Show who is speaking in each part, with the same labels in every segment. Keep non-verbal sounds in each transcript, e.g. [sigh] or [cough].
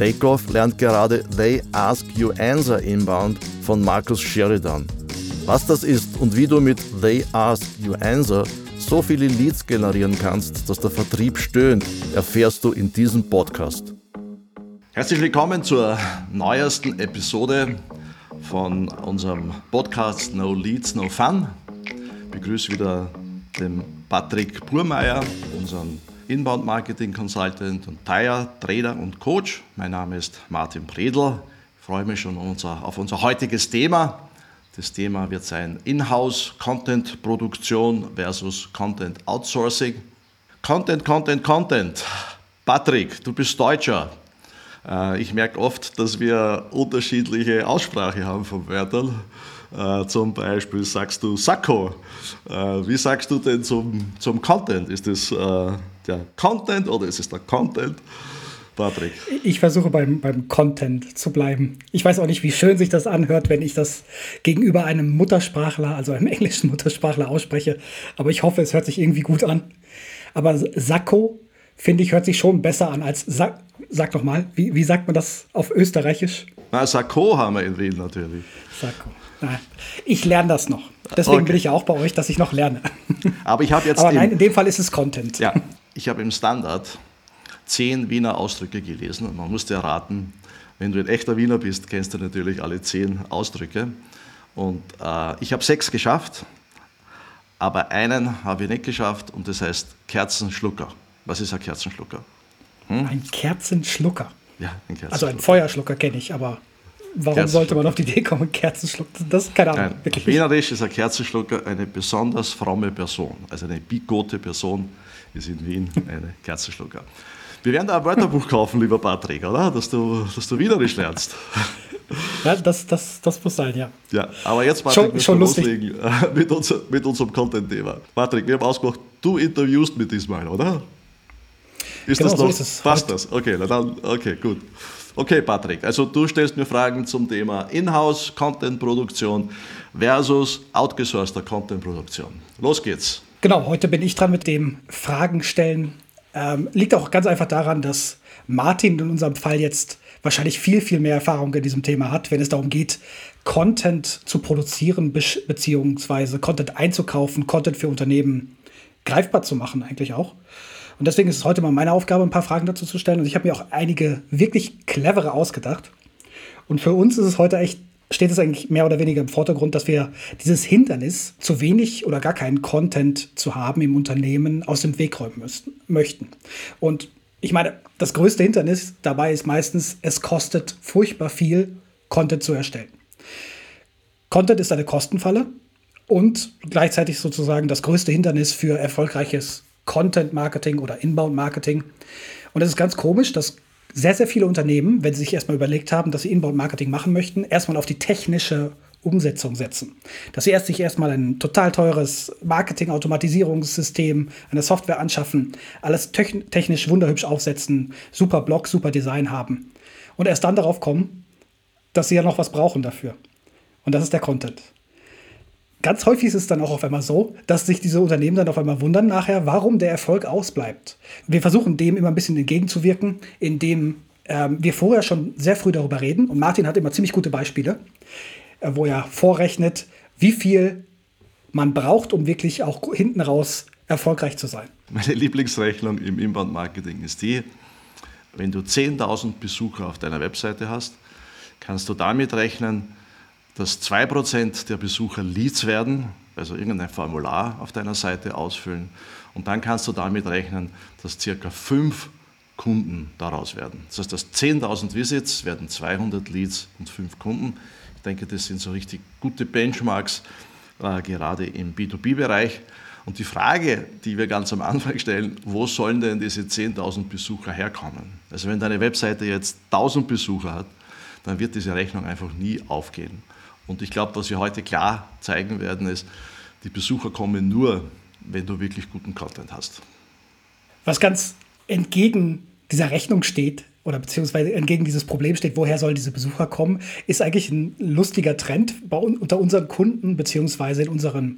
Speaker 1: Takeoff lernt gerade They Ask You Answer Inbound von Markus Sheridan. Was das ist und wie du mit They Ask You Answer so viele Leads generieren kannst, dass der Vertrieb stöhnt, erfährst du in diesem Podcast. Herzlich willkommen zur neuesten Episode von unserem Podcast No Leads, No Fun. Ich begrüße wieder den Patrick Burmeier, unseren Inbound Marketing Consultant und Tire, Trainer und Coach. Mein Name ist Martin Predl. Ich freue mich schon auf unser heutiges Thema. Das Thema wird sein Inhouse Content Produktion versus Content Outsourcing. Content, Content, Content. Patrick, du bist Deutscher. Äh, ich merke oft, dass wir unterschiedliche Aussprache haben von Wörtern. Äh, zum Beispiel sagst du Sakko. Äh, wie sagst du denn zum, zum Content? Ist das der Content oder ist es der Content?
Speaker 2: Patrick. Ich versuche beim, beim Content zu bleiben. Ich weiß auch nicht, wie schön sich das anhört, wenn ich das gegenüber einem Muttersprachler, also einem [laughs] englischen Muttersprachler ausspreche. Aber ich hoffe, es hört sich irgendwie gut an. Aber Sakko, finde ich, hört sich schon besser an als Sakko. Sag doch mal, wie, wie sagt man das auf Österreichisch?
Speaker 1: Na, Sakko haben wir in Wien natürlich.
Speaker 2: Sakko. Nein, ich lerne das noch. Deswegen okay. bin ich ja auch bei euch, dass ich noch lerne.
Speaker 1: Aber ich habe jetzt. [laughs]
Speaker 2: Aber nein, in dem Fall ist es Content.
Speaker 1: Ja, ich habe im Standard zehn Wiener Ausdrücke gelesen und man musste erraten, wenn du ein echter Wiener bist, kennst du natürlich alle zehn Ausdrücke. Und äh, ich habe sechs geschafft, aber einen habe ich nicht geschafft und das heißt Kerzenschlucker. Was ist ein Kerzenschlucker?
Speaker 2: Hm? Ein Kerzenschlucker.
Speaker 1: Ja, ein Kerzenschlucker.
Speaker 2: Also ein Feuerschlucker kenne ich, aber warum sollte man auf die Idee kommen, Kerzenschlucker? Das ist keine Ahnung.
Speaker 1: Nein, Wienerisch ist ein Kerzenschlucker eine besonders fromme Person, also eine bigote Person ist in Wien eine Kerzenschlucker. Wir werden da ein Wörterbuch kaufen, lieber Patrick, oder? Dass du, dass du Wienerisch lernst. [laughs]
Speaker 2: Ja, das, das, das muss sein, ja.
Speaker 1: Ja, aber jetzt, Patrick, schon, schon loslegen mit, unser, mit unserem Content-Thema. Patrick, wir haben ausgemacht, du interviewst mit diesmal, oder? Ist genau, das noch? So ist es. Passt das? Okay, dann, okay, gut. Okay, Patrick, also du stellst mir Fragen zum Thema Inhouse Content-Produktion versus outgesourceter Content-Produktion. Los geht's.
Speaker 2: Genau, heute bin ich dran mit dem Fragen stellen. Ähm, liegt auch ganz einfach daran, dass Martin in unserem Fall jetzt wahrscheinlich viel, viel mehr Erfahrung in diesem Thema hat, wenn es darum geht, Content zu produzieren, beziehungsweise Content einzukaufen, Content für Unternehmen greifbar zu machen, eigentlich auch. Und deswegen ist es heute mal meine Aufgabe, ein paar Fragen dazu zu stellen. Und ich habe mir auch einige wirklich clevere ausgedacht. Und für uns ist es heute echt, steht es eigentlich mehr oder weniger im Vordergrund, dass wir dieses Hindernis, zu wenig oder gar keinen Content zu haben im Unternehmen, aus dem Weg räumen müssen, möchten. Und ich meine, das größte Hindernis dabei ist meistens, es kostet furchtbar viel, Content zu erstellen. Content ist eine Kostenfalle und gleichzeitig sozusagen das größte Hindernis für erfolgreiches Content Marketing oder Inbound Marketing. Und es ist ganz komisch, dass sehr, sehr viele Unternehmen, wenn sie sich erstmal überlegt haben, dass sie Inbound Marketing machen möchten, erstmal auf die technische Umsetzung setzen. Dass sie erst sich erstmal ein total teures Marketing-Automatisierungssystem, eine Software anschaffen, alles technisch wunderhübsch aufsetzen, super Blog, super Design haben. Und erst dann darauf kommen, dass sie ja noch was brauchen dafür. Und das ist der Content ganz häufig ist es dann auch auf einmal so, dass sich diese Unternehmen dann auf einmal wundern nachher, warum der Erfolg ausbleibt. Wir versuchen dem immer ein bisschen entgegenzuwirken, indem ähm, wir vorher schon sehr früh darüber reden. Und Martin hat immer ziemlich gute Beispiele, äh, wo er vorrechnet, wie viel man braucht, um wirklich auch hinten raus erfolgreich zu sein.
Speaker 1: Meine Lieblingsrechnung im Inbound-Marketing ist die, wenn du 10.000 Besucher auf deiner Webseite hast, kannst du damit rechnen, dass 2% der Besucher Leads werden, also irgendein Formular auf deiner Seite ausfüllen. Und dann kannst du damit rechnen, dass circa 5 Kunden daraus werden. Das heißt, dass 10.000 Visits werden 200 Leads und 5 Kunden. Ich denke, das sind so richtig gute Benchmarks, äh, gerade im B2B-Bereich. Und die Frage, die wir ganz am Anfang stellen, wo sollen denn diese 10.000 Besucher herkommen? Also wenn deine Webseite jetzt 1.000 Besucher hat, dann wird diese Rechnung einfach nie aufgehen. Und ich glaube, was wir heute klar zeigen werden, ist, die Besucher kommen nur, wenn du wirklich guten Content hast.
Speaker 2: Was ganz entgegen dieser Rechnung steht, oder beziehungsweise entgegen dieses Problem steht, woher sollen diese Besucher kommen, ist eigentlich ein lustiger Trend bei, unter unseren Kunden, beziehungsweise in unserem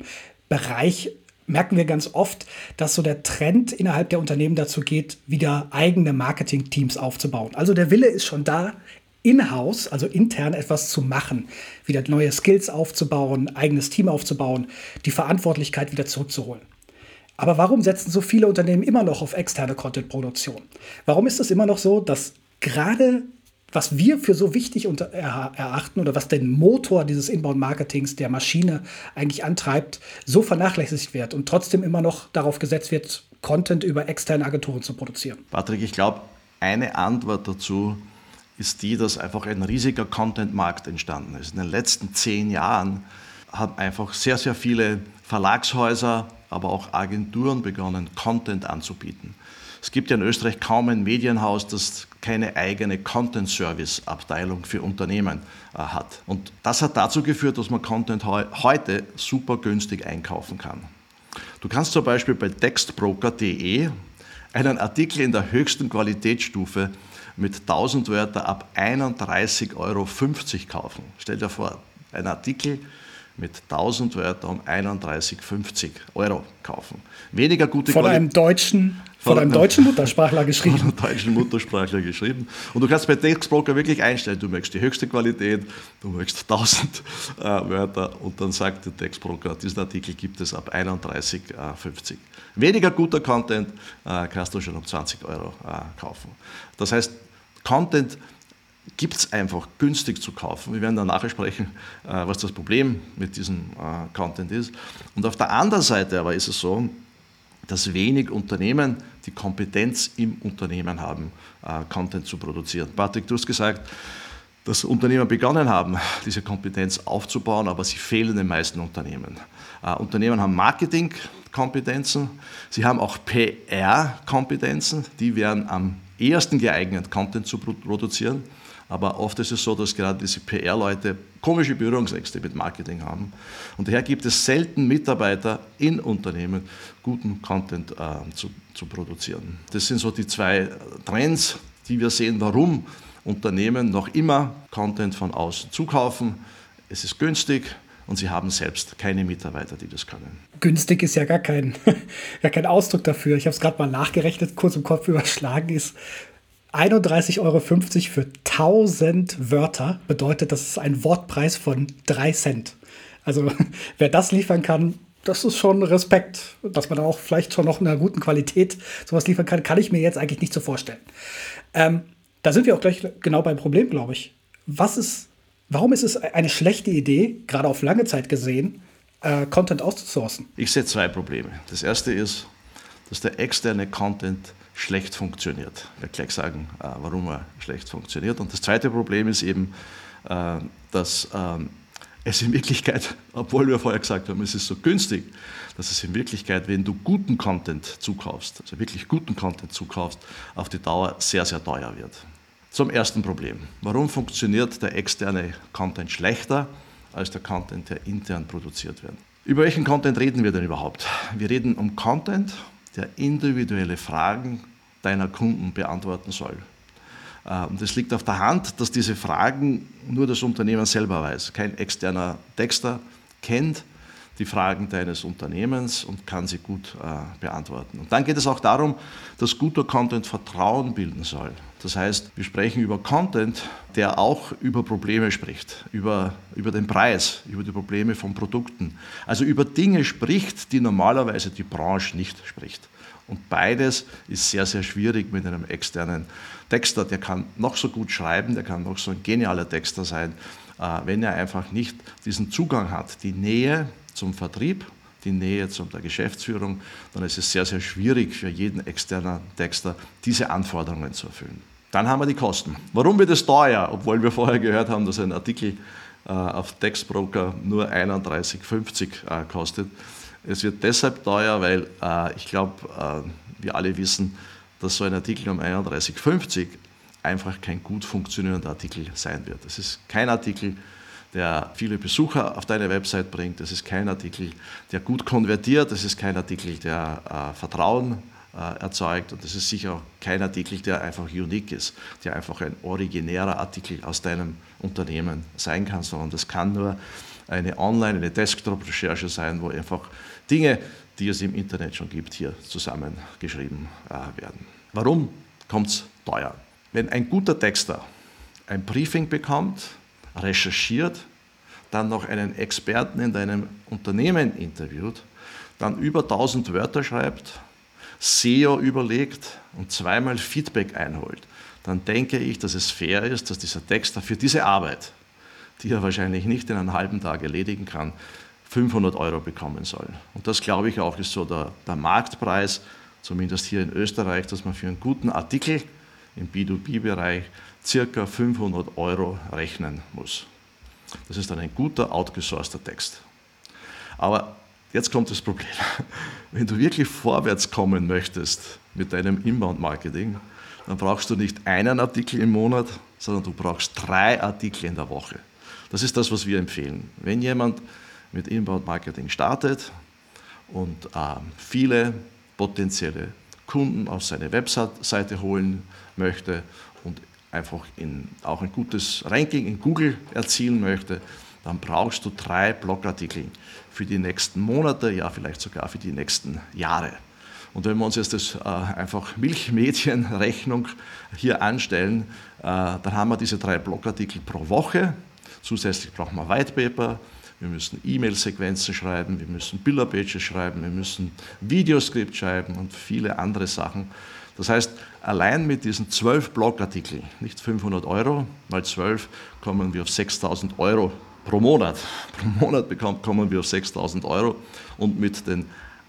Speaker 2: Bereich merken wir ganz oft, dass so der Trend innerhalb der Unternehmen dazu geht, wieder eigene Marketing-Teams aufzubauen. Also der Wille ist schon da, in-house, also intern etwas zu machen, wieder neue Skills aufzubauen, eigenes Team aufzubauen, die Verantwortlichkeit wieder zurückzuholen. Aber warum setzen so viele Unternehmen immer noch auf externe Content-Produktion? Warum ist es immer noch so, dass gerade was wir für so wichtig erachten oder was den Motor dieses Inbound-Marketings der Maschine eigentlich antreibt, so vernachlässigt wird und trotzdem immer noch darauf gesetzt wird, Content über externe Agenturen zu produzieren?
Speaker 1: Patrick, ich glaube, eine Antwort dazu ist die, dass einfach ein riesiger Content-Markt entstanden ist. In den letzten zehn Jahren haben einfach sehr, sehr viele Verlagshäuser, aber auch Agenturen begonnen, Content anzubieten. Es gibt ja in Österreich kaum ein Medienhaus, das keine eigene Content-Service-Abteilung für Unternehmen äh, hat. Und das hat dazu geführt, dass man Content heu heute super günstig einkaufen kann. Du kannst zum Beispiel bei textbroker.de einen Artikel in der höchsten Qualitätsstufe mit 1000 Wörter ab 31,50 Euro kaufen. Stell dir vor, ein Artikel mit 1000 Wörtern um 31,50 Euro kaufen. Weniger gute
Speaker 2: Von einem deutschen von, einem deutschen Muttersprachler geschrieben. Von einem
Speaker 1: deutschen Muttersprachler geschrieben. Und du kannst bei Textbroker wirklich einstellen, du möchtest die höchste Qualität, du möchtest 1000 äh, Wörter und dann sagt der Textbroker, diesen Artikel gibt es ab 31,50. Äh, Weniger guter Content äh, kannst du schon um 20 Euro äh, kaufen. Das heißt, Content gibt es einfach günstig zu kaufen. Wir werden dann nachher sprechen, äh, was das Problem mit diesem äh, Content ist. Und auf der anderen Seite aber ist es so, dass wenig Unternehmen die Kompetenz im Unternehmen haben, äh, Content zu produzieren. Patrick, du hast gesagt, dass Unternehmen begonnen haben, diese Kompetenz aufzubauen, aber sie fehlen den meisten Unternehmen. Unternehmen haben Marketingkompetenzen, sie haben auch PR-Kompetenzen, die wären am ehesten geeignet, Content zu produzieren. Aber oft ist es so, dass gerade diese PR-Leute komische Berührungsängste mit Marketing haben. Und daher gibt es selten Mitarbeiter in Unternehmen, guten Content äh, zu, zu produzieren. Das sind so die zwei Trends, die wir sehen, warum Unternehmen noch immer Content von außen zukaufen. Es ist günstig, und sie haben selbst keine Mitarbeiter, die das können.
Speaker 2: Günstig ist ja gar kein, [laughs] gar kein Ausdruck dafür. Ich habe es gerade mal nachgerechnet, kurz im Kopf überschlagen ist 31,50 Euro für 1000 Wörter bedeutet, das ist ein Wortpreis von 3 Cent. Also [laughs] wer das liefern kann, das ist schon Respekt. Dass man auch vielleicht schon noch in einer guten Qualität sowas liefern kann, kann ich mir jetzt eigentlich nicht so vorstellen. Ähm, da sind wir auch gleich genau beim Problem, glaube ich. Was ist, warum ist es eine schlechte Idee, gerade auf lange Zeit gesehen, äh, Content auszusourcen?
Speaker 1: Ich sehe zwei Probleme. Das erste ist, dass der externe Content schlecht funktioniert. Ich werde gleich sagen, äh, warum er schlecht funktioniert. Und das zweite Problem ist eben, äh, dass ähm, es in Wirklichkeit, [laughs] obwohl wir vorher gesagt haben, es ist so günstig, dass es in Wirklichkeit, wenn du guten Content zukaufst, also wirklich guten Content zukaufst, auf die Dauer sehr, sehr teuer wird. Zum ersten Problem. Warum funktioniert der externe Content schlechter als der Content, der intern produziert wird? Über welchen Content reden wir denn überhaupt? Wir reden um Content, der individuelle Fragen deiner Kunden beantworten soll. Äh, und es liegt auf der Hand, dass diese Fragen nur das Unternehmen selber weiß. Kein externer Texter kennt die Fragen deines Unternehmens und kann sie gut äh, beantworten. Und dann geht es auch darum, dass guter Content Vertrauen bilden soll. Das heißt, wir sprechen über Content, der auch über Probleme spricht, über, über den Preis, über die Probleme von Produkten. Also über Dinge spricht, die normalerweise die Branche nicht spricht. Und beides ist sehr, sehr schwierig mit einem externen Texter. Der kann noch so gut schreiben, der kann noch so ein genialer Texter sein, äh, wenn er einfach nicht diesen Zugang hat, die Nähe zum Vertrieb, die Nähe zu der Geschäftsführung, dann ist es sehr, sehr schwierig für jeden externen Texter, diese Anforderungen zu erfüllen. Dann haben wir die Kosten. Warum wird es teuer, obwohl wir vorher gehört haben, dass ein Artikel äh, auf Textbroker nur 31,50 äh, kostet? Es wird deshalb teuer, weil äh, ich glaube, äh, wir alle wissen, dass so ein Artikel um 31,50 einfach kein gut funktionierender Artikel sein wird. Es ist kein Artikel, der viele Besucher auf deine Website bringt. Das ist kein Artikel, der gut konvertiert. Das ist kein Artikel, der äh, Vertrauen äh, erzeugt. Und das ist sicher auch kein Artikel, der einfach unique ist, der einfach ein originärer Artikel aus deinem Unternehmen sein kann, sondern das kann nur eine Online, eine Desktop-Recherche sein, wo einfach Dinge, die es im Internet schon gibt, hier zusammengeschrieben äh, werden. Warum kommt es teuer? Wenn ein guter Texter ein Briefing bekommt, recherchiert, dann noch einen Experten in deinem Unternehmen interviewt, dann über 1000 Wörter schreibt, SEO überlegt und zweimal Feedback einholt, dann denke ich, dass es fair ist, dass dieser Texter für diese Arbeit, die er wahrscheinlich nicht in einem halben Tag erledigen kann, 500 Euro bekommen soll. Und das glaube ich auch ist so der, der Marktpreis, zumindest hier in Österreich, dass man für einen guten Artikel im B2B-Bereich circa 500 Euro rechnen muss. Das ist dann ein guter, outgesourceter Text. Aber jetzt kommt das Problem. [laughs] Wenn du wirklich vorwärts kommen möchtest mit deinem Inbound-Marketing, dann brauchst du nicht einen Artikel im Monat, sondern du brauchst drei Artikel in der Woche. Das ist das, was wir empfehlen. Wenn jemand mit Inbound-Marketing startet und äh, viele potenzielle Kunden auf seine Webseite holen möchte und einfach in, auch ein gutes Ranking in Google erzielen möchte, dann brauchst du drei Blogartikel für die nächsten Monate, ja vielleicht sogar für die nächsten Jahre. Und wenn wir uns jetzt das äh, einfach Milchmädchenrechnung hier anstellen, äh, dann haben wir diese drei Blogartikel pro Woche. Zusätzlich brauchen wir White Paper, wir müssen E-Mail-Sequenzen schreiben, wir müssen Bilder-Pages schreiben, wir müssen Videoskript schreiben und viele andere Sachen. Das heißt, allein mit diesen zwölf Blogartikeln, nicht 500 Euro, mal zwölf, kommen wir auf 6000 Euro pro Monat. [laughs] Pro Monat kommen wir auf 6000 Euro und mit den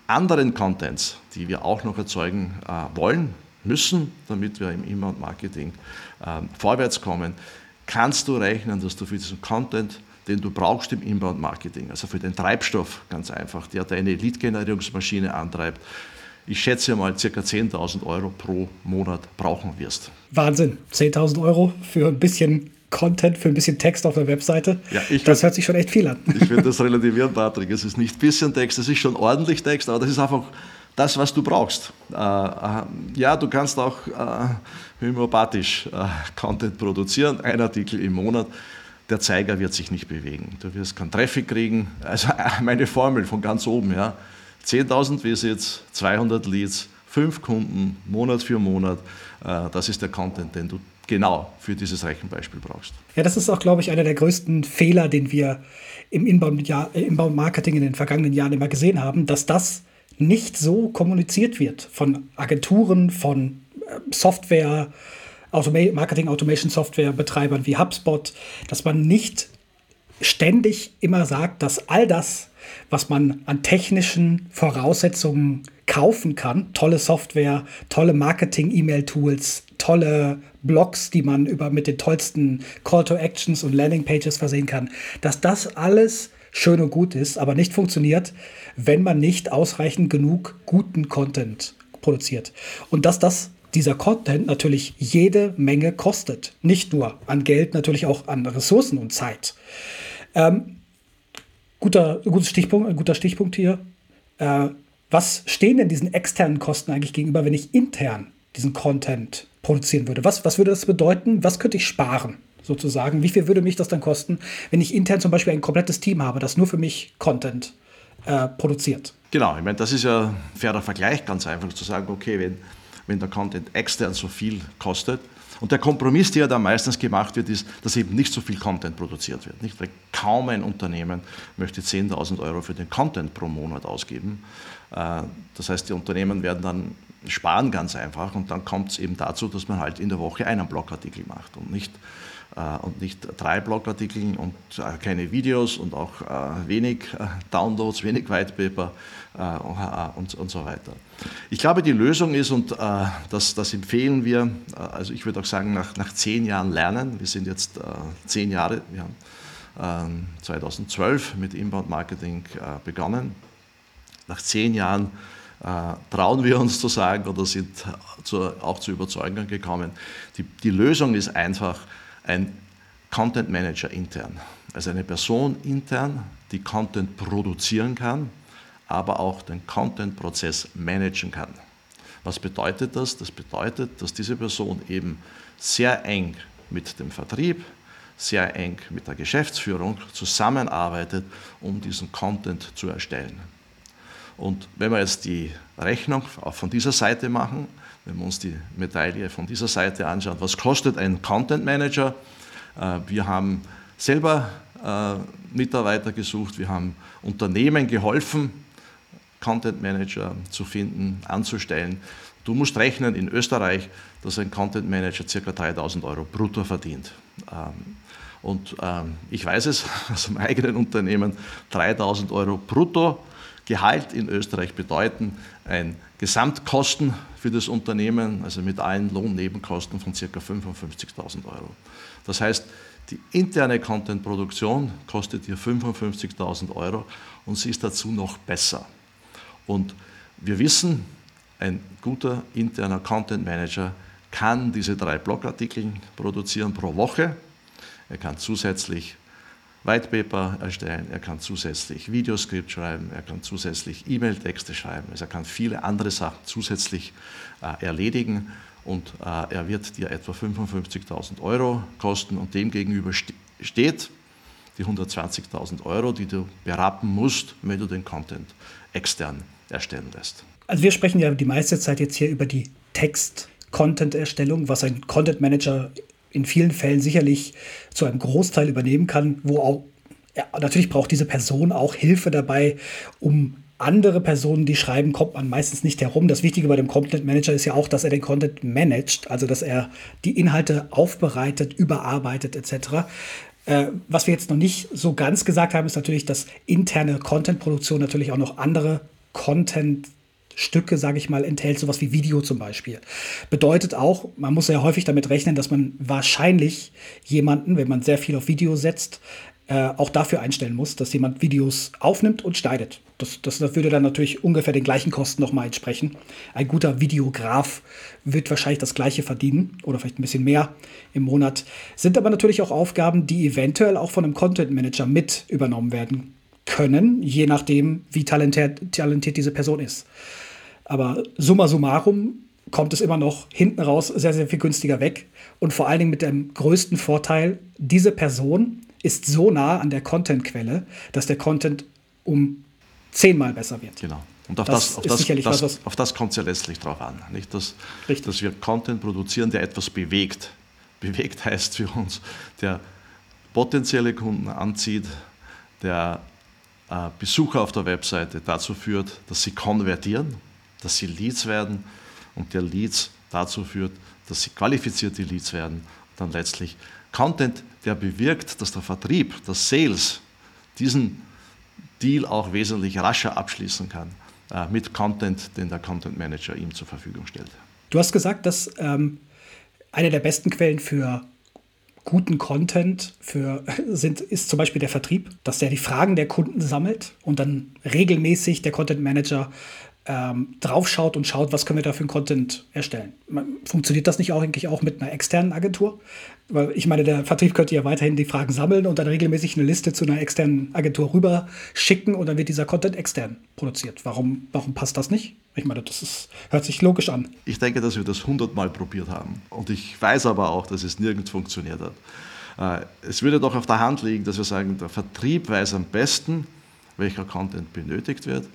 Speaker 1: anderen Contents, die wir auch noch erzeugen äh, wollen, müssen, damit wir im Inbound-Marketing äh, vorwärts kommen, kannst du rechnen, dass du für diesen Content den du brauchst im Inbound-Marketing, also für den Treibstoff ganz einfach, der deine Lead-Generierungsmaschine antreibt. Ich schätze mal, ca. 10.000 Euro pro Monat brauchen wirst.
Speaker 2: Wahnsinn, 10.000 Euro für ein bisschen Content, für ein bisschen Text auf der Webseite. Ja, das würd, hört sich schon echt viel an. [laughs]
Speaker 1: Ich würde das [laughs] relativieren, Patrick. Es ist nicht ein bisschen Text, es ist schon ordentlich Text, aber das ist einfach das, was du brauchst. Äh, äh, ja, du kannst auch äh, homöopathisch äh, Content produzieren, ein Artikel im Monat der Zeiger wird sich nicht bewegen. Du wirst keinen Traffic kriegen. Also [laughs] meine Formel von ganz oben, ja. 10.000 Visits, 200 Leads, 5 Kunden, Monat für Monat. Äh, das ist der Content, den du genau für dieses Rechenbeispiel brauchst.
Speaker 2: Ja, das ist auch, glaube ich, einer der größten Fehler, den wir im Inbound-Marketing in den vergangenen Jahren immer gesehen haben, dass das nicht so kommuniziert wird von Agenturen, von äh, Software, Automa Marketing Automation Software Betreibern wie HubSpot, dass man nicht ständig immer sagt, dass all das, was man an technischen Voraussetzungen kaufen kann, tolle Software, tolle Marketing-E-Mail-Tools, tolle Blogs, die man über mit den tollsten Call to Actions und Landing Pages versehen kann, dass das alles schön und gut ist, aber nicht funktioniert, wenn man nicht ausreichend genug guten Content produziert. Und dass das dieser Content natürlich jede Menge kostet. Nicht nur an Geld, natürlich auch an Ressourcen und Zeit. Ähm, guter, gutes Stichpunkt, guter Stichpunkt hier. Äh, was stehen denn diesen externen Kosten eigentlich gegenüber, wenn ich intern diesen Content produzieren würde? Was, was würde das bedeuten? Was könnte ich sparen? Sozusagen. Wie viel würde mich das dann kosten, wenn ich intern zum Beispiel ein komplettes Team habe, das nur für mich Content äh, produziert?
Speaker 1: Genau, ich meine, das ist ja ein fairer Vergleich, ganz einfach zu sagen, okay, wenn wenn der Content extern so viel kostet. Und der Kompromiss, der da meistens gemacht wird, ist, dass eben nicht so viel Content produziert wird. Nicht? Weil kaum ein Unternehmen möchte 10.000 Euro für den Content pro Monat ausgeben. Äh, das heißt, die Unternehmen werden dann sparen ganz einfach und dann kommt es eben dazu, dass man halt in der Woche einen Blogartikel macht und nicht und nicht drei Blogartikel und äh, keine Videos und auch äh, wenig Downloads, wenig Whitepaper und, und so weiter. Ich glaube, die Lösung ist, und das, das empfehlen wir, also ich würde auch sagen, nach, nach zehn Jahren Lernen, wir sind jetzt zehn Jahre, wir haben 2012 mit Inbound Marketing begonnen. Nach zehn Jahren trauen wir uns zu sagen oder sind auch zu Überzeugungen gekommen, die, die Lösung ist einfach, ein Content Manager intern. Also eine Person intern, die Content produzieren kann, aber auch den Content-Prozess managen kann. Was bedeutet das? Das bedeutet, dass diese Person eben sehr eng mit dem Vertrieb, sehr eng mit der Geschäftsführung zusammenarbeitet, um diesen Content zu erstellen. Und wenn wir jetzt die Rechnung auch von dieser Seite machen, wenn wir uns die Medaille von dieser Seite anschauen, was kostet ein Content Manager? Äh, wir haben selber äh, Mitarbeiter gesucht, wir haben Unternehmen geholfen, Content Manager zu finden, anzustellen. Du musst rechnen in Österreich, dass ein Content Manager ca. 3000 Euro brutto verdient. Ähm, und ähm, ich weiß es [laughs] aus dem eigenen Unternehmen, 3000 Euro brutto Gehalt in Österreich bedeuten ein Gesamtkosten für das Unternehmen, also mit allen Lohnnebenkosten von ca. 55.000 Euro. Das heißt, die interne Content-Produktion kostet hier 55.000 Euro und sie ist dazu noch besser. Und wir wissen, ein guter interner Content Manager kann diese drei Blogartikel produzieren pro Woche. Er kann zusätzlich White Paper erstellen, er kann zusätzlich Videoskript schreiben, er kann zusätzlich E-Mail-Texte schreiben, also er kann viele andere Sachen zusätzlich äh, erledigen und äh, er wird dir etwa 55.000 Euro kosten und dem gegenüber steht die 120.000 Euro, die du berappen musst, wenn du den Content extern erstellen lässt.
Speaker 2: Also wir sprechen ja die meiste Zeit jetzt hier über die Text-Content-Erstellung, was ein Content Manager in vielen Fällen sicherlich zu einem Großteil übernehmen kann, wo auch ja, natürlich braucht diese Person auch Hilfe dabei, um andere Personen, die schreiben, kommt man meistens nicht herum. Das Wichtige bei dem Content Manager ist ja auch, dass er den Content managt, also dass er die Inhalte aufbereitet, überarbeitet etc. Äh, was wir jetzt noch nicht so ganz gesagt haben, ist natürlich, dass interne Content-Produktion natürlich auch noch andere Content Stücke, sage ich mal, enthält, sowas wie Video zum Beispiel. Bedeutet auch, man muss sehr häufig damit rechnen, dass man wahrscheinlich jemanden, wenn man sehr viel auf Video setzt, äh, auch dafür einstellen muss, dass jemand Videos aufnimmt und schneidet. Das, das, das würde dann natürlich ungefähr den gleichen Kosten nochmal entsprechen. Ein guter Videograf wird wahrscheinlich das gleiche verdienen oder vielleicht ein bisschen mehr im Monat. Sind aber natürlich auch Aufgaben, die eventuell auch von einem Content Manager mit übernommen werden können, je nachdem, wie talentiert, talentiert diese Person ist. Aber summa summarum kommt es immer noch hinten raus sehr, sehr viel günstiger weg. Und vor allen Dingen mit dem größten Vorteil, diese Person ist so nah an der Content-Quelle, dass der Content um zehnmal besser wird.
Speaker 1: Genau. Und auf das, das, auf das, das, was, auf das kommt es ja letztlich drauf an. Nicht? Dass, dass wir Content produzieren, der etwas bewegt. [laughs] Bewegt heißt für uns, der potenzielle Kunden anzieht, der äh, Besucher auf der Webseite dazu führt, dass sie konvertieren, dass sie Leads werden und der Leads dazu führt, dass sie qualifizierte Leads werden. Dann letztlich Content, der bewirkt, dass der Vertrieb, das Sales diesen Deal auch wesentlich rascher abschließen kann äh, mit Content, den der Content Manager ihm zur Verfügung stellt.
Speaker 2: Du hast gesagt, dass ähm, eine der besten Quellen für guten Content für, [laughs] sind, ist zum Beispiel der Vertrieb, dass der die Fragen der Kunden sammelt und dann regelmäßig der Content Manager ähm, draufschaut und schaut, was können wir da für einen Content erstellen. Funktioniert das nicht auch eigentlich auch mit einer externen Agentur? Weil ich meine, der Vertrieb könnte ja weiterhin die Fragen sammeln und dann regelmäßig eine Liste zu einer externen Agentur rüber schicken und dann wird dieser Content extern produziert. Warum, warum passt das nicht? Ich meine, das ist, hört sich logisch an.
Speaker 1: Ich denke, dass wir das hundertmal probiert haben. Und ich weiß aber auch, dass es nirgends funktioniert hat. Äh, es würde doch auf der Hand liegen, dass wir sagen, der Vertrieb weiß am besten, welcher Content benötigt wird.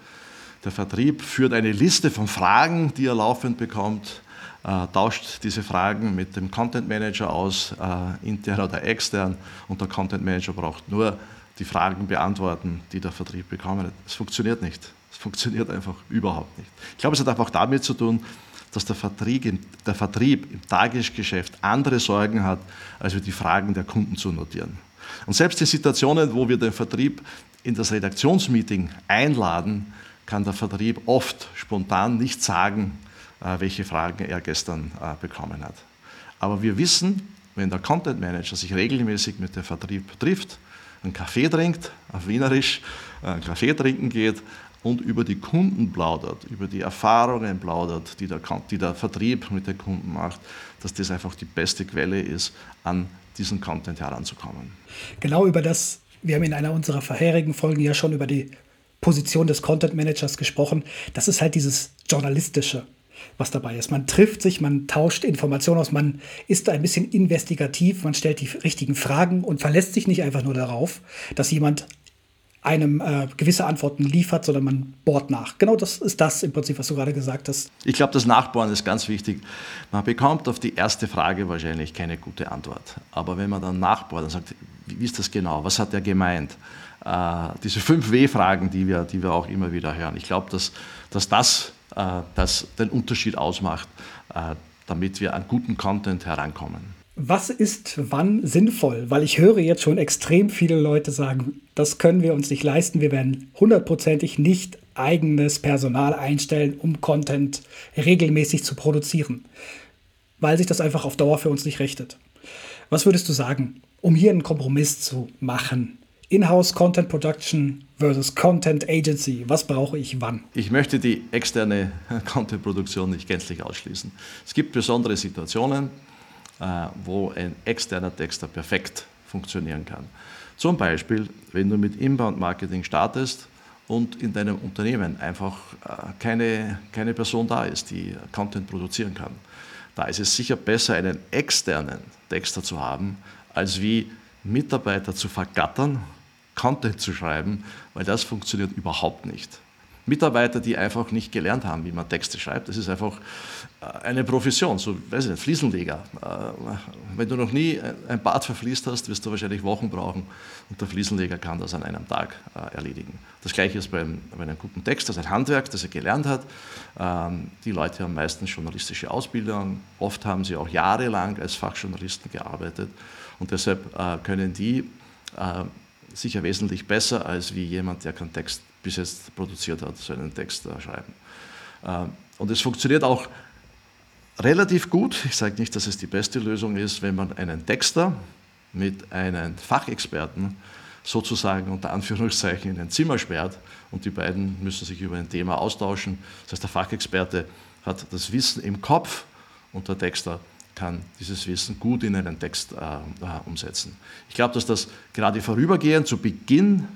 Speaker 1: Der Vertrieb führt eine Liste von Fragen, die er laufend bekommt, äh, tauscht diese Fragen mit dem Content Manager aus, äh, intern oder extern, und der Content Manager braucht nur die Fragen beantworten, die der Vertrieb bekommen hat. Es funktioniert nicht. Es funktioniert einfach überhaupt nicht. Ich glaube, es hat einfach damit zu tun, dass der Vertrieb, der Vertrieb im Tagesgeschäft andere Sorgen hat, als die Fragen der Kunden zu notieren. Und selbst die Situationen, wo wir den Vertrieb in das Redaktionsmeeting einladen, kann der Vertrieb oft spontan nicht sagen, äh, welche Fragen er gestern äh, bekommen hat. Aber wir wissen, wenn der Content Manager sich regelmäßig mit dem Vertrieb trifft, einen Kaffee trinkt, auf Wienerisch, äh, einen Kaffee trinken geht, und über die Kunden plaudert, über die Erfahrungen plaudert, die der, die der Vertrieb mit den Kunden macht, dass das einfach die beste Quelle ist, an diesen Content heranzukommen.
Speaker 2: Genau über das, wir haben in einer unserer vorherigen Folgen ja schon über die Position des Content Managers gesprochen. Das ist halt dieses Journalistische, was dabei ist. Man trifft sich, man tauscht Informationen aus, man ist ein bisschen investigativ, man stellt die richtigen Fragen und verlässt sich nicht einfach nur darauf, dass jemand einem äh, gewisse Antworten liefert, sondern man bohrt nach. Genau das ist das im Prinzip, was du gerade gesagt hast.
Speaker 1: Ich glaube, das Nachbohren ist ganz wichtig. Man bekommt auf die erste Frage wahrscheinlich keine gute Antwort. Aber wenn man dann nachbohrt und sagt, wie ist das genau? Was hat er gemeint? Äh, diese fünf W-Fragen, die wir, die wir auch immer wieder hören. Ich glaube, dass, dass das, äh, das den Unterschied ausmacht, äh, damit wir an guten Content herankommen.
Speaker 2: Was ist wann sinnvoll? Weil ich höre jetzt schon extrem viele Leute sagen, das können wir uns nicht leisten. Wir werden hundertprozentig nicht eigenes Personal einstellen, um Content regelmäßig zu produzieren, weil sich das einfach auf Dauer für uns nicht richtet. Was würdest du sagen, um hier einen Kompromiss zu machen? Inhouse Content Production versus Content Agency. Was brauche ich wann?
Speaker 1: Ich möchte die externe [laughs] Content Produktion nicht gänzlich ausschließen. Es gibt besondere Situationen, äh, wo ein externer Texter perfekt funktionieren kann. Zum Beispiel, wenn du mit Inbound-Marketing startest und in deinem Unternehmen einfach äh, keine, keine Person da ist, die Content produzieren kann. Da ist es sicher besser, einen externen Texter zu haben, als wie Mitarbeiter zu vergattern, Content zu schreiben, weil das funktioniert überhaupt nicht. Mitarbeiter, die einfach nicht gelernt haben, wie man Texte schreibt. Das ist einfach äh, eine Profession, so, weiß ich nicht, Fliesenleger. Äh, wenn du noch nie ein Bad verfließt hast, wirst du wahrscheinlich Wochen brauchen und der Fliesenleger kann das an einem Tag äh, erledigen. Das Gleiche ist bei einem, bei einem guten Text, das ist ein Handwerk, das er gelernt hat. Ähm, die Leute haben meistens journalistische Ausbildung, oft haben sie auch jahrelang als Fachjournalisten gearbeitet und deshalb können die sicher wesentlich besser als wie jemand, der keinen Text bis jetzt produziert hat, so einen Text äh, schreiben. Und es funktioniert auch relativ gut. Ich sage nicht, dass es die beste Lösung ist, wenn man einen Texter mit einem Fachexperten sozusagen unter Anführungszeichen in ein Zimmer sperrt und die beiden müssen sich über ein Thema austauschen. Das heißt, der Fachexperte hat das Wissen im Kopf und der Texter kann dieses Wissen gut in einen Text äh, äh umsetzen. Ich glaube, dass das gerade vorübergehend zu Beginn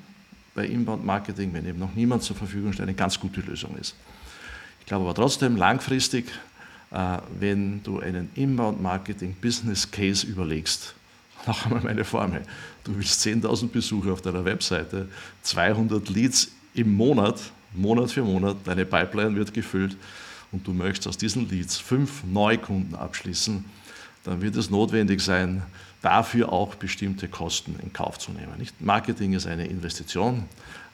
Speaker 1: bei Inbound Marketing, wenn eben noch niemand zur Verfügung steht, eine ganz gute Lösung ist. Ich glaube aber trotzdem langfristig, äh, wenn du einen Inbound Marketing Business Case überlegst, [laughs] noch einmal meine Formel, du willst 10.000 Besucher auf deiner Webseite, 200 Leads im Monat, Monat für Monat, deine Pipeline wird gefüllt und du möchtest aus diesen Leads fünf Neukunden abschließen, dann wird es notwendig sein, dafür auch bestimmte Kosten in Kauf zu nehmen. Nicht? Marketing ist eine Investition,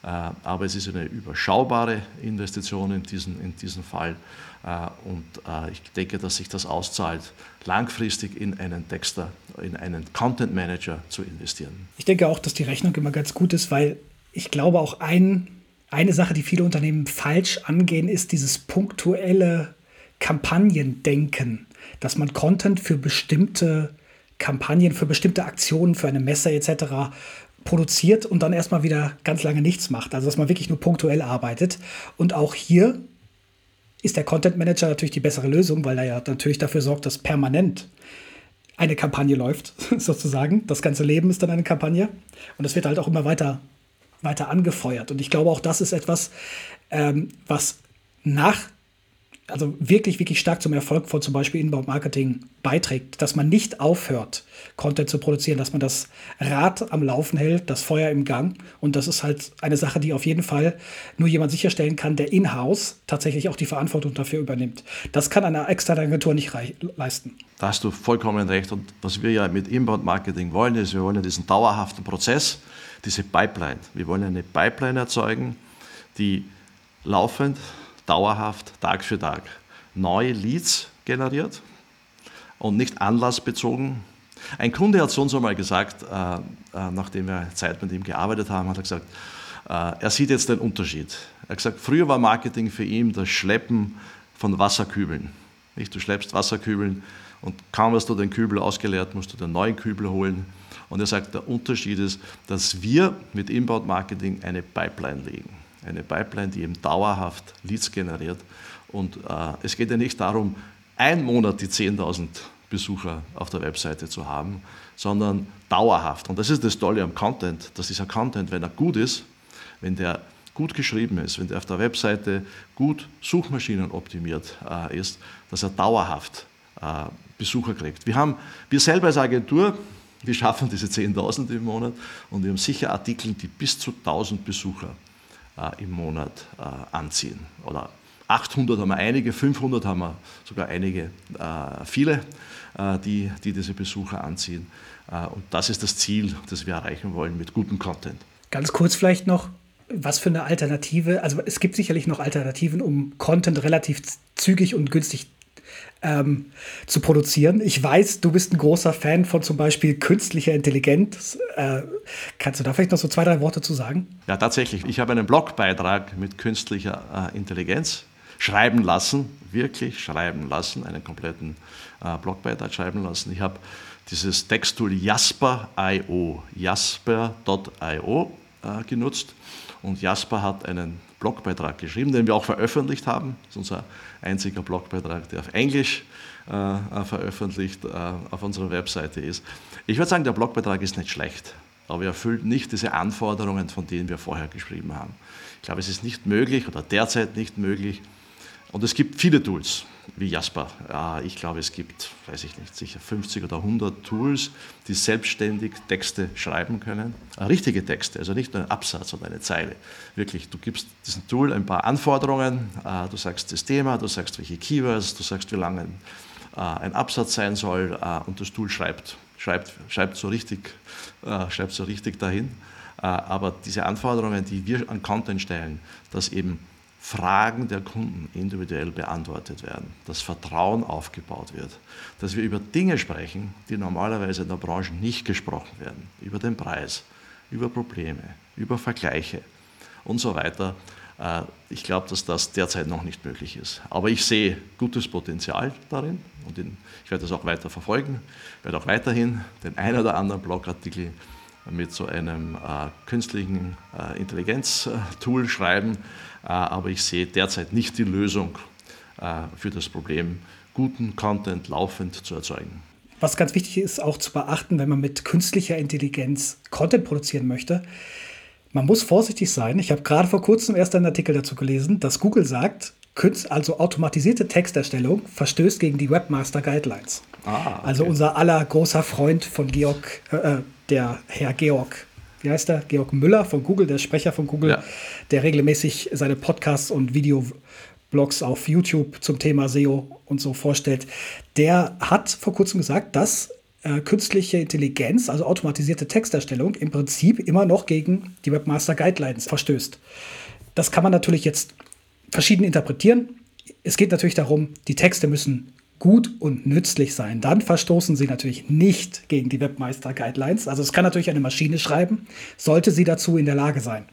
Speaker 1: äh, aber es ist eine überschaubare Investition in diesem, in diesem Fall. Äh, und äh, ich denke, dass sich das auszahlt, langfristig in einen Texter, in einen Content Manager zu investieren.
Speaker 2: Ich denke auch, dass die Rechnung immer ganz gut ist, weil ich glaube auch ein, eine Sache, die viele Unternehmen falsch angehen, ist dieses punktuelle Kampagnendenken, dass man Content für bestimmte Kampagnen für bestimmte Aktionen, für eine Messe etc. produziert und dann erstmal wieder ganz lange nichts macht. Also dass man wirklich nur punktuell arbeitet. Und auch hier ist der Content Manager natürlich die bessere Lösung, weil er ja natürlich dafür sorgt, dass permanent eine Kampagne läuft, [laughs] sozusagen. Das ganze Leben ist dann eine Kampagne. Und es wird halt auch immer weiter, weiter angefeuert. Und ich glaube, auch das ist etwas, ähm, was nach also wirklich, wirklich stark zum Erfolg von zum Beispiel Inbound-Marketing beiträgt, dass man nicht aufhört, Content zu produzieren, dass man das Rad am Laufen hält, das Feuer im Gang. Und das ist halt eine Sache, die auf jeden Fall nur jemand sicherstellen kann, der in-house tatsächlich auch die Verantwortung dafür übernimmt. Das kann eine externe Agentur nicht leisten.
Speaker 1: Da hast du vollkommen recht. Und was wir ja mit Inbound-Marketing wollen, ist, wir wollen ja diesen dauerhaften Prozess, diese Pipeline. Wir wollen eine Pipeline erzeugen, die laufend dauerhaft Tag für Tag neue Leads generiert und nicht anlassbezogen. Ein Kunde hat so und so mal gesagt, äh, äh, nachdem wir Zeit mit ihm gearbeitet haben, hat er gesagt, äh, er sieht jetzt den Unterschied. Er hat gesagt, früher war Marketing für ihn das Schleppen von Wasserkübeln. Nicht? Du schleppst Wasserkübeln und kaum hast du den Kübel ausgeleert, musst du den neuen Kübel holen. Und er sagt, der Unterschied ist, dass wir mit Inbound Marketing eine Pipeline legen eine Pipeline, die eben dauerhaft Leads generiert. Und äh, es geht ja nicht darum, einen Monat die 10.000 Besucher auf der Webseite zu haben, sondern dauerhaft. Und das ist das Tolle am Content, dass dieser Content, wenn er gut ist, wenn der gut geschrieben ist, wenn der auf der Webseite gut suchmaschinenoptimiert äh, ist, dass er dauerhaft äh, Besucher kriegt. Wir, haben, wir selber als Agentur, wir schaffen diese 10.000 im Monat und wir haben sicher Artikel, die bis zu 1.000 Besucher im Monat äh, anziehen. Oder 800 haben wir einige, 500 haben wir sogar einige, äh, viele, äh, die, die diese Besucher anziehen. und das ist das Ziel, das wir erreichen wollen mit gutem Content.
Speaker 2: Ganz kurz vielleicht noch, was für eine Alternative, also es gibt sicherlich noch Alternativen, um Content relativ zügig und günstig ähm, zu produzieren. Ich weiß, du bist ein großer Fan von zum Beispiel künstlicher Intelligenz. Äh, kannst du da vielleicht noch so zwei, drei Worte zu sagen?
Speaker 1: Ja, tatsächlich. Ich habe einen Blogbeitrag mit künstlicher äh, Intelligenz schreiben lassen, wirklich schreiben lassen, einen kompletten äh, Blogbeitrag schreiben lassen. Ich habe dieses Texttool Jasper.io, jasper.io äh, genutzt und Jasper hat einen Blogbeitrag geschrieben, den wir auch veröffentlicht haben. Das ist unser einziger Blogbeitrag, der auf Englisch äh, veröffentlicht äh, auf unserer Webseite ist. Ich würde sagen, der Blogbeitrag ist nicht schlecht, aber er erfüllt nicht diese Anforderungen, von denen wir vorher geschrieben haben. Ich glaube, es ist nicht möglich oder derzeit nicht möglich, und es gibt viele Tools wie Jasper. Ich glaube, es gibt, weiß ich nicht, sicher 50 oder 100 Tools, die selbstständig Texte schreiben können. Äh, richtige Texte, also nicht nur ein Absatz oder eine Zeile. Wirklich, du gibst diesem Tool ein paar Anforderungen, äh, du sagst das Thema, du sagst welche Keywords, du sagst, wie lang ein, äh, ein Absatz sein soll und das Tool schreibt, schreibt, schreibt, so, richtig, schreibt so richtig dahin. Aber diese Anforderungen, die wir an Content stellen, dass eben Fragen der Kunden individuell beantwortet werden, dass Vertrauen aufgebaut wird, dass wir über Dinge sprechen, die normalerweise in der Branche nicht gesprochen werden, über den Preis, über Probleme, über Vergleiche und so weiter. Äh, ich glaube, dass das derzeit noch nicht möglich ist. Aber ich sehe gutes Potenzial darin und ich werde das auch weiter verfolgen, werde auch weiterhin den einen oder anderen Blogartikel mit so einem äh, künstlichen äh, Intelligenz-Tool schreiben, äh, aber ich sehe derzeit nicht die Lösung äh, für das Problem, guten Content laufend zu erzeugen.
Speaker 2: Was ganz wichtig ist, auch zu beachten, wenn man mit künstlicher Intelligenz Content produzieren möchte, man muss vorsichtig sein. Ich habe gerade vor kurzem erst einen Artikel dazu gelesen, dass Google sagt, also automatisierte Texterstellung verstößt gegen die Webmaster Guidelines. Ah, okay. Also unser aller großer Freund von Georg, äh, äh der Herr Georg wie heißt der? Georg Müller von Google, der Sprecher von Google, ja. der regelmäßig seine Podcasts und Videoblogs auf YouTube zum Thema SEO und so vorstellt. Der hat vor kurzem gesagt, dass äh, künstliche Intelligenz, also automatisierte Texterstellung, im Prinzip immer noch gegen die Webmaster Guidelines verstößt. Das kann man natürlich jetzt verschieden interpretieren. Es geht natürlich darum, die Texte müssen gut und nützlich sein. Dann verstoßen sie natürlich nicht gegen die Webmeister-Guidelines. Also es kann natürlich eine Maschine schreiben, sollte sie dazu in der Lage sein.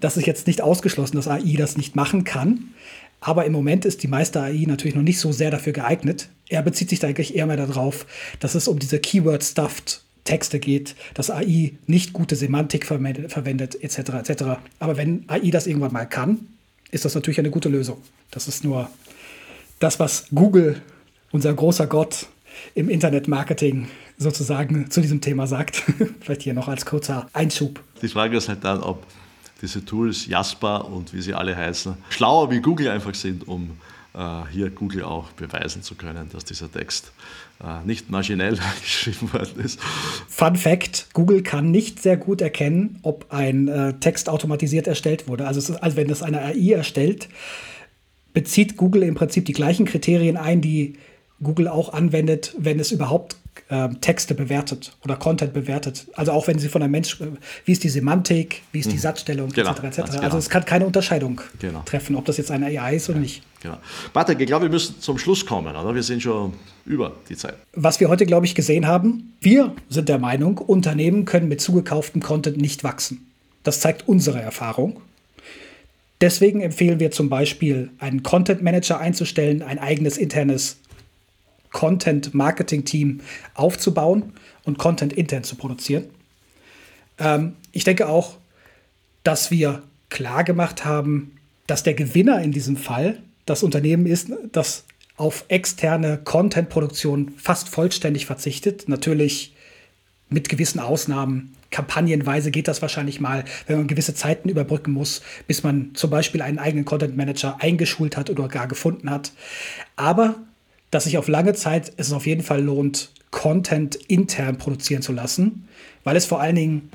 Speaker 2: Das ist jetzt nicht ausgeschlossen, dass AI das nicht machen kann. Aber im Moment ist die Meister AI natürlich noch nicht so sehr dafür geeignet. Er bezieht sich da eigentlich eher mehr darauf, dass es um diese Keyword-Stuffed Texte geht, dass AI nicht gute Semantik verwendet, etc. etc. Aber wenn AI das irgendwann mal kann, ist das natürlich eine gute Lösung. Das ist nur das, was Google, unser großer Gott im Internetmarketing sozusagen zu diesem Thema sagt. [laughs] Vielleicht hier noch als kurzer Einschub.
Speaker 1: Die Frage ist halt dann, ob diese Tools Jasper und wie sie alle heißen, schlauer wie Google einfach sind, um äh, hier Google auch beweisen zu können, dass dieser Text äh, nicht maschinell [laughs] geschrieben worden ist.
Speaker 2: Fun Fact: Google kann nicht sehr gut erkennen, ob ein äh, Text automatisiert erstellt wurde. Also, ist, also wenn das eine AI erstellt, bezieht Google im Prinzip die gleichen Kriterien ein, die Google auch anwendet, wenn es überhaupt äh, Texte bewertet oder Content bewertet. Also auch wenn sie von einem Mensch, äh, wie ist die Semantik, wie ist die hm. Satzstellung, genau, etc. etc. Also genau. Es kann keine Unterscheidung genau. treffen, ob das jetzt eine AI ist oder nicht.
Speaker 1: Genau. Ich glaube, wir müssen zum Schluss kommen, oder? Wir sind schon über die Zeit.
Speaker 2: Was wir heute, glaube ich, gesehen haben, wir sind der Meinung, Unternehmen können mit zugekauftem Content nicht wachsen. Das zeigt unsere Erfahrung. Deswegen empfehlen wir zum Beispiel, einen Content Manager einzustellen, ein eigenes internes Content-Marketing-Team aufzubauen und Content intern zu produzieren. Ähm, ich denke auch, dass wir klar gemacht haben, dass der Gewinner in diesem Fall das Unternehmen ist, das auf externe Content-Produktion fast vollständig verzichtet. Natürlich mit gewissen Ausnahmen. Kampagnenweise geht das wahrscheinlich mal, wenn man gewisse Zeiten überbrücken muss, bis man zum Beispiel einen eigenen Content Manager eingeschult hat oder gar gefunden hat. Aber dass sich auf lange Zeit es auf jeden Fall lohnt, Content intern produzieren zu lassen, weil es vor allen Dingen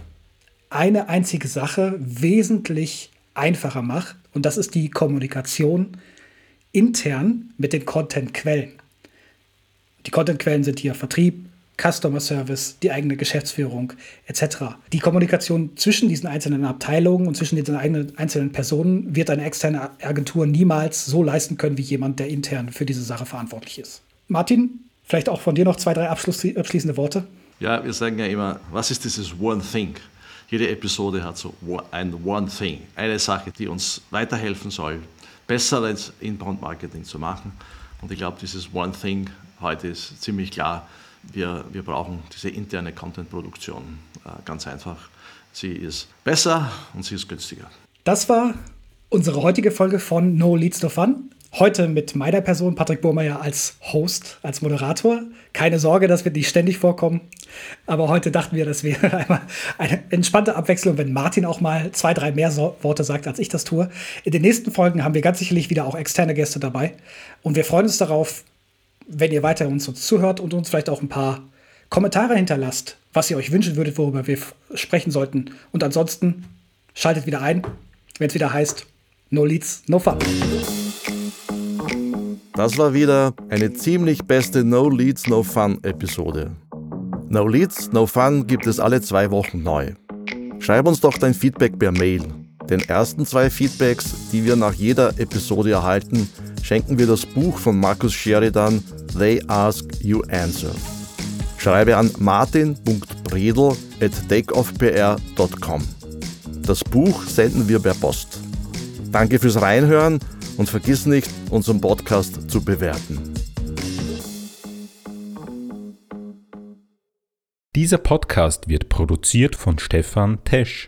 Speaker 2: eine einzige Sache wesentlich einfacher macht und das ist die Kommunikation intern mit den Content-Quellen. Die Content-Quellen sind hier Vertrieb, Customer Service, die eigene Geschäftsführung etc. Die Kommunikation zwischen diesen einzelnen Abteilungen und zwischen diesen einzelnen Personen wird eine externe Agentur niemals so leisten können wie jemand, der intern für diese Sache verantwortlich ist. Martin, vielleicht auch von dir noch zwei, drei abschließende Worte.
Speaker 1: Ja, wir sagen ja immer, was ist dieses One Thing? Jede Episode hat so ein One Thing, eine Sache, die uns weiterhelfen soll, besseres Inbound-Marketing zu machen. Und ich glaube, dieses One Thing heute ist ziemlich klar wir, wir brauchen diese interne Content-Produktion. Äh, ganz einfach. Sie ist besser und sie ist günstiger.
Speaker 2: Das war unsere heutige Folge von No Leads No Fun. Heute mit meiner Person, Patrick Burmeier, als Host, als Moderator. Keine Sorge, das wird nicht ständig vorkommen. Aber heute dachten wir, das wäre [laughs] einmal eine entspannte Abwechslung, wenn Martin auch mal zwei, drei mehr so Worte sagt, als ich das tue. In den nächsten Folgen haben wir ganz sicherlich wieder auch externe Gäste dabei. Und wir freuen uns darauf, wenn ihr weiter uns zuhört und uns vielleicht auch ein paar Kommentare hinterlasst, was ihr euch wünschen würdet, worüber wir sprechen sollten. Und ansonsten schaltet wieder ein, wenn es wieder heißt No Leads, No Fun. Das war wieder eine ziemlich beste No Leads, No Fun Episode. No Leads, No Fun gibt es alle zwei Wochen neu. Schreib uns doch dein Feedback per Mail. Den ersten zwei Feedbacks, die wir nach jeder Episode erhalten, schenken wir das Buch von Markus Sheridan They Ask You Answer. Schreibe an martin.bredel at takeoffpr.com. Das Buch senden wir per Post. Danke fürs Reinhören und vergiss nicht, unseren Podcast zu bewerten.
Speaker 3: Dieser Podcast wird produziert von Stefan Tesch.